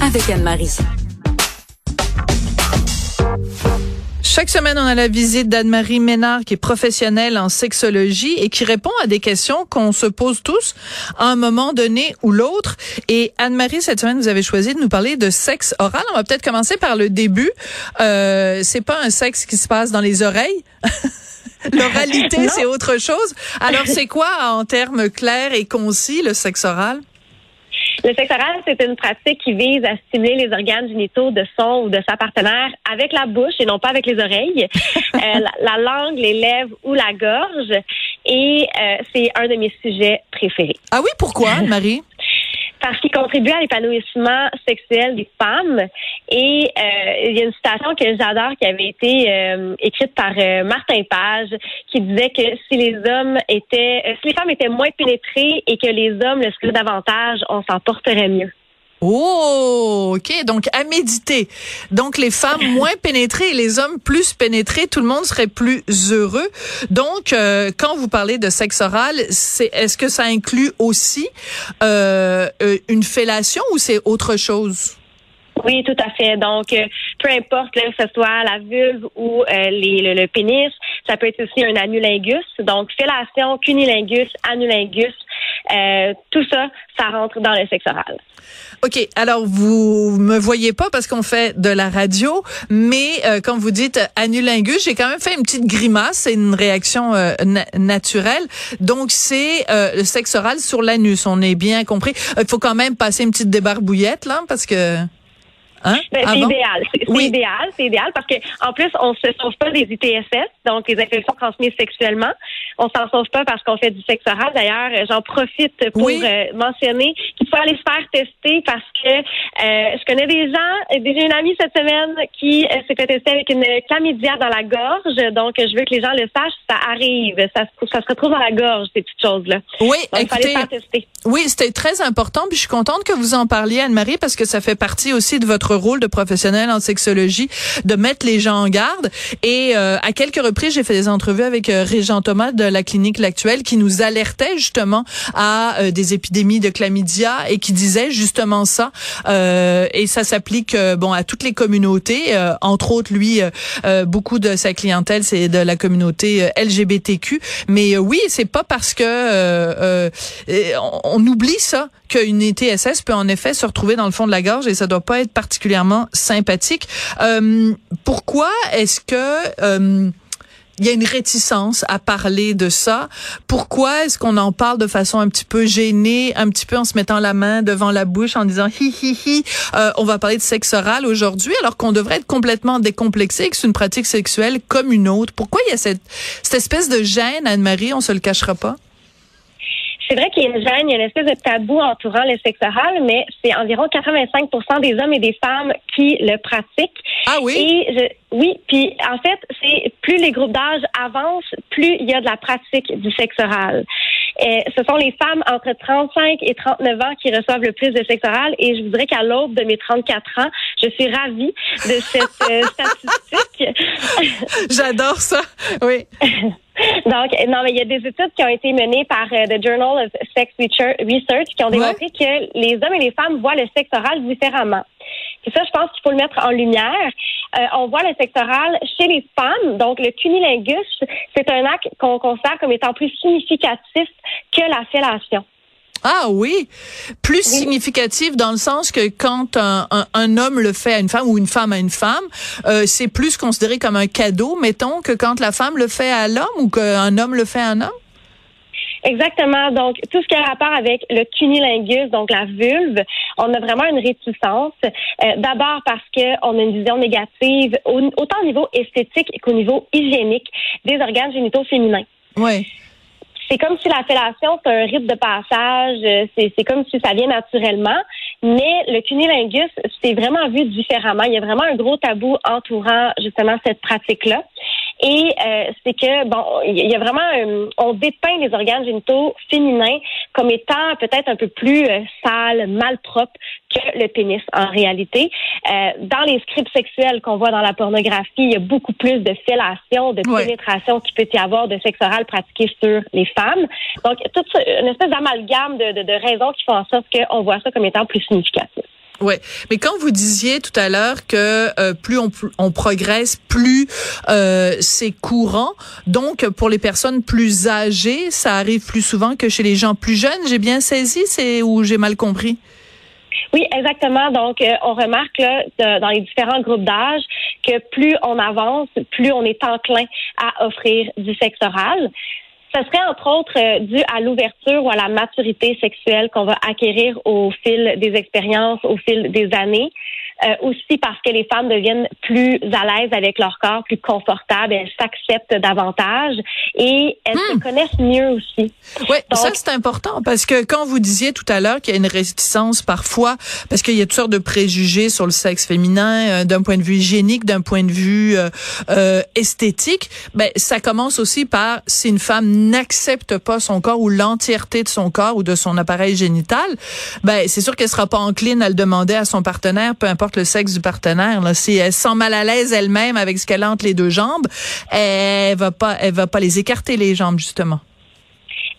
Avec Anne-Marie. Chaque semaine, on a la visite d'Anne-Marie Ménard, qui est professionnelle en sexologie et qui répond à des questions qu'on se pose tous à un moment donné ou l'autre. Et Anne-Marie, cette semaine, vous avez choisi de nous parler de sexe oral. On va peut-être commencer par le début. Euh, c'est pas un sexe qui se passe dans les oreilles. L'oralité, c'est autre chose. Alors, c'est quoi, en termes clairs et concis, le sexe oral? Le sexe oral, c'est une pratique qui vise à stimuler les organes génitaux de son ou de sa partenaire avec la bouche et non pas avec les oreilles, euh, la, langue, les lèvres ou la gorge. Et euh, c'est un de mes sujets préférés. Ah oui, pourquoi, Marie? Parce qu'il contribue à l'épanouissement sexuel des femmes. Et euh, il y a une citation que j'adore qui avait été euh, écrite par euh, Martin Page, qui disait que si les hommes étaient, si les femmes étaient moins pénétrées et que les hommes le seraient davantage, on s'en porterait mieux. Oh, ok. Donc à méditer. Donc les femmes moins pénétrées et les hommes plus pénétrés, tout le monde serait plus heureux. Donc euh, quand vous parlez de sexe oral, c'est est-ce que ça inclut aussi euh, euh, une fellation ou c'est autre chose? Oui, tout à fait. Donc, peu importe que ce soit la vulve ou les, le, pénis, ça peut être aussi un anulingus. Donc, fellation, cunilingus, anulingus, tout ça, ça rentre dans le sexe oral. OK, alors vous me voyez pas parce qu'on fait de la radio, mais euh, quand vous dites anulingus, j'ai quand même fait une petite grimace, c'est une réaction euh, naturelle. Donc c'est euh, le sexe oral sur l'anus, on est bien compris. Il faut quand même passer une petite débarbouillette là parce que Hein? Ben, c'est idéal. C'est idéal, c'est idéal parce que en plus, on se sauve pas des ITSS, donc les infections transmises sexuellement. On s'en sauve pas parce qu'on fait du sexe oral. D'ailleurs, j'en profite pour euh, mentionner qu'il faut aller se faire tester parce que euh, je connais des gens, déjà une amie cette semaine qui euh, s'est fait tester avec une chlamydia dans la gorge. Donc, je veux que les gens le sachent, ça arrive. Ça, ça se retrouve dans la gorge, ces petites choses-là. Oui, donc, il faut aller se faire tester. Oui, c'était très important. Puis je suis contente que vous en parliez, Anne-Marie, parce que ça fait partie aussi de votre rôle de professionnel en sexologie de mettre les gens en garde. Et euh, à quelques reprises, j'ai fait des entrevues avec euh, Régent Thomas de la clinique L'Actuelle qui nous alertait justement à euh, des épidémies de chlamydia et qui disait justement ça. Euh, et ça s'applique bon à toutes les communautés. entre autres, lui, beaucoup de sa clientèle, c'est de la communauté LGBTQ. Mais oui, c'est pas parce que on, on oublie ça qu'une ETSS peut en effet se retrouver dans le fond de la gorge et ça doit pas être particulièrement sympathique. Euh, pourquoi est-ce que euh, il y a une réticence à parler de ça? Pourquoi est-ce qu'on en parle de façon un petit peu gênée, un petit peu en se mettant la main devant la bouche en disant hi hi hi, euh, on va parler de sexe oral aujourd'hui alors qu'on devrait être complètement décomplexé que c'est une pratique sexuelle comme une autre? Pourquoi il y a cette, cette espèce de gêne, Anne-Marie, on se le cachera pas? C'est vrai qu'il y a une gêne, il y a une espèce de tabou entourant le sexe oral, mais c'est environ 85% des hommes et des femmes qui le pratiquent. Ah oui? Et oui, puis en fait, c'est plus les groupes d'âge avancent, plus il y a de la pratique du sexe oral. Et ce sont les femmes entre 35 et 39 ans qui reçoivent le plus de sexe oral et je vous dirais qu'à l'aube de mes 34 ans, je suis ravie de cette euh, statistique. J'adore ça. Oui. Donc, non, mais il y a des études qui ont été menées par euh, The Journal of Sex Research qui ont démontré que les hommes et les femmes voient le sexe oral différemment. Et ça, je pense qu'il faut le mettre en lumière. Euh, on voit le sexe oral chez les femmes. Donc, le cunilingus, c'est un acte qu'on considère comme étant plus significatif que la fellation. Ah oui, plus significatif dans le sens que quand un, un, homme le fait à une femme ou une femme à une femme, euh, c'est plus considéré comme un cadeau, mettons, que quand la femme le fait à l'homme ou qu'un homme le fait à un homme? Exactement. Donc, tout ce qui a rapport avec le cunilingus, donc la vulve, on a vraiment une réticence. Euh, d'abord parce qu'on a une vision négative, autant au niveau esthétique qu'au niveau hygiénique des organes génitaux féminins. Oui c'est comme si la fellation, c'est un rite de passage, euh, c'est comme si ça vient naturellement. Mais le cunilingus, c'est vraiment vu différemment. Il y a vraiment un gros tabou entourant justement cette pratique-là. Et euh, c'est que bon, il y a vraiment, on dépeint les organes génitaux féminins comme étant peut-être un peu plus euh, sales, malpropres que le pénis en réalité. Euh, dans les scripts sexuels qu'on voit dans la pornographie, il y a beaucoup plus de fellation, de pénétration qui peut y avoir de sexe oral pratiqué sur les femmes. Donc, toute une espèce d'amalgame de, de, de raisons qui font en sorte qu'on voit ça comme étant plus significatif. Ouais, mais quand vous disiez tout à l'heure que euh, plus on, on, progresse, plus euh, c'est courant. Donc pour les personnes plus âgées, ça arrive plus souvent que chez les gens plus jeunes. J'ai bien saisi, c'est où j'ai mal compris? Oui, exactement. Donc, euh, on remarque là, dans les différents groupes d'âge que plus on avance, plus on est enclin à offrir du sexe oral. Ce serait entre autres euh, dû à l'ouverture ou à la maturité sexuelle qu'on va acquérir au fil des expériences, au fil des années. Euh, aussi parce que les femmes deviennent plus à l'aise avec leur corps, plus confortables, elles s'acceptent davantage et elles se hmm. connaissent mieux aussi. Oui, ça c'est important parce que quand vous disiez tout à l'heure qu'il y a une réticence parfois, parce qu'il y a toutes sortes de préjugés sur le sexe féminin, euh, d'un point de vue hygiénique, d'un point de vue euh, esthétique, ben ça commence aussi par si une femme n'accepte pas son corps ou l'entièreté de son corps ou de son appareil génital, ben c'est sûr qu'elle sera pas encline à le demander à son partenaire, peu importe le sexe du partenaire. Si elle sent mal à l'aise elle-même avec ce qu'elle entre les deux jambes, elle va pas, elle va pas les écarter les jambes justement.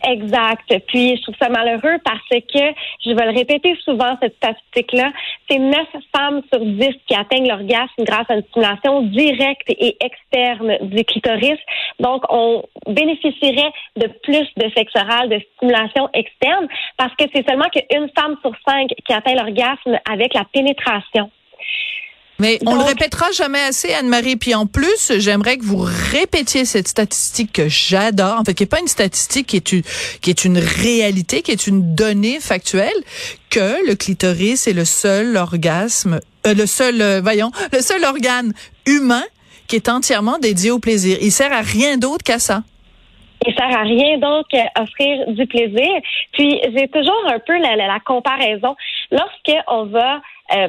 Exact. Puis je trouve ça malheureux parce que, je vais le répéter souvent, cette statistique-là, c'est 9 femmes sur 10 qui atteignent l'orgasme grâce à une stimulation directe et externe du clitoris. Donc, on bénéficierait de plus de sexe oral, de stimulation externe, parce que c'est seulement qu'une femme sur cinq qui atteint l'orgasme avec la pénétration. Mais on le répétera jamais assez, Anne-Marie. Puis en plus, j'aimerais que vous répétiez cette statistique que j'adore. En fait, qui n'est pas une statistique, qui est une, qui est une réalité, qui est une donnée factuelle, que le clitoris est le seul orgasme, euh, le seul, euh, voyons, le seul organe humain qui est entièrement dédié au plaisir. Il sert à rien d'autre qu'à ça. Il sert à rien d'autre qu'à offrir du plaisir. Puis j'ai toujours un peu la, la, la comparaison. Lorsqu'on va euh,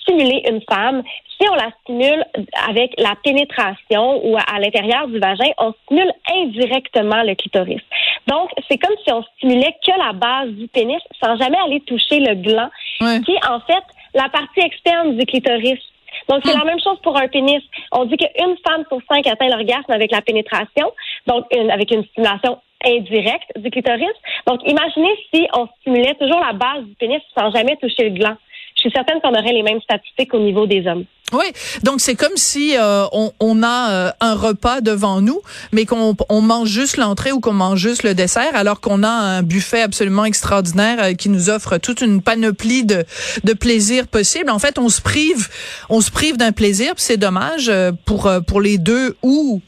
stimuler une femme, si on la stimule avec la pénétration ou à, l'intérieur du vagin, on stimule indirectement le clitoris. Donc, c'est comme si on stimulait que la base du pénis sans jamais aller toucher le gland, qui est en fait la partie externe du clitoris. Donc, c'est hmm. la même chose pour un pénis. On dit qu'une femme sur cinq atteint l'orgasme avec la pénétration, donc avec une stimulation indirecte du clitoris. Donc, imaginez si on stimulait toujours la base du pénis sans jamais toucher le gland je suis certaine qu'on aurait les mêmes statistiques au niveau des hommes. Oui, donc c'est comme si euh, on, on, a euh, un repas devant nous, mais qu'on on mange juste l'entrée ou qu'on mange juste le dessert, alors qu'on a un buffet absolument extraordinaire euh, qui nous offre toute une panoplie de, de plaisirs possibles. En fait, on se prive, on se prive d'un plaisir, c'est dommage pour pour les deux ou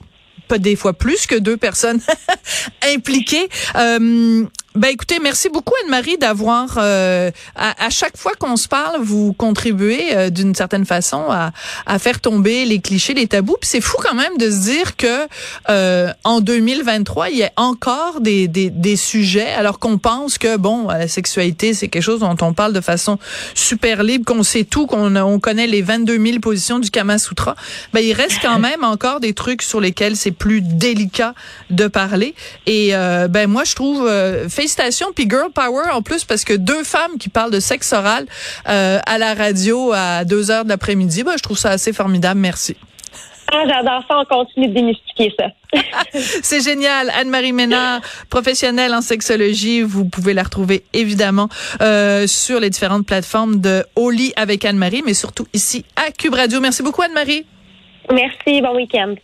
pas des fois plus que deux personnes impliquées. Euh, ben écoutez, merci beaucoup Anne-Marie d'avoir euh, à, chaque fois qu'on se parle, vous contribuez euh, d'une certaine façon à, à, faire tomber les clichés, les tabous. Puis c'est fou quand même de se dire que euh, en 2023, il y a encore des, des, des sujets, alors qu'on pense que bon, la sexualité c'est quelque chose dont on parle de façon super libre, qu'on sait tout, qu'on on connaît les 22 000 positions du Kama Sutra. Ben il reste quand même encore des trucs sur lesquels c'est plus délicat de parler. Et ben moi je trouve félicitations, puis girl power en plus, parce que deux femmes qui parlent de sexe oral euh, à la radio à 2 heures de l'après-midi, ben, je trouve ça assez formidable. Merci. Ah, j'adore ça. On continue de démystifier ça. C'est génial. Anne-Marie Ménard, professionnelle en sexologie. Vous pouvez la retrouver évidemment euh, sur les différentes plateformes de Oli avec Anne-Marie, mais surtout ici à Cube Radio. Merci beaucoup, Anne-Marie. Merci. Bon week-end.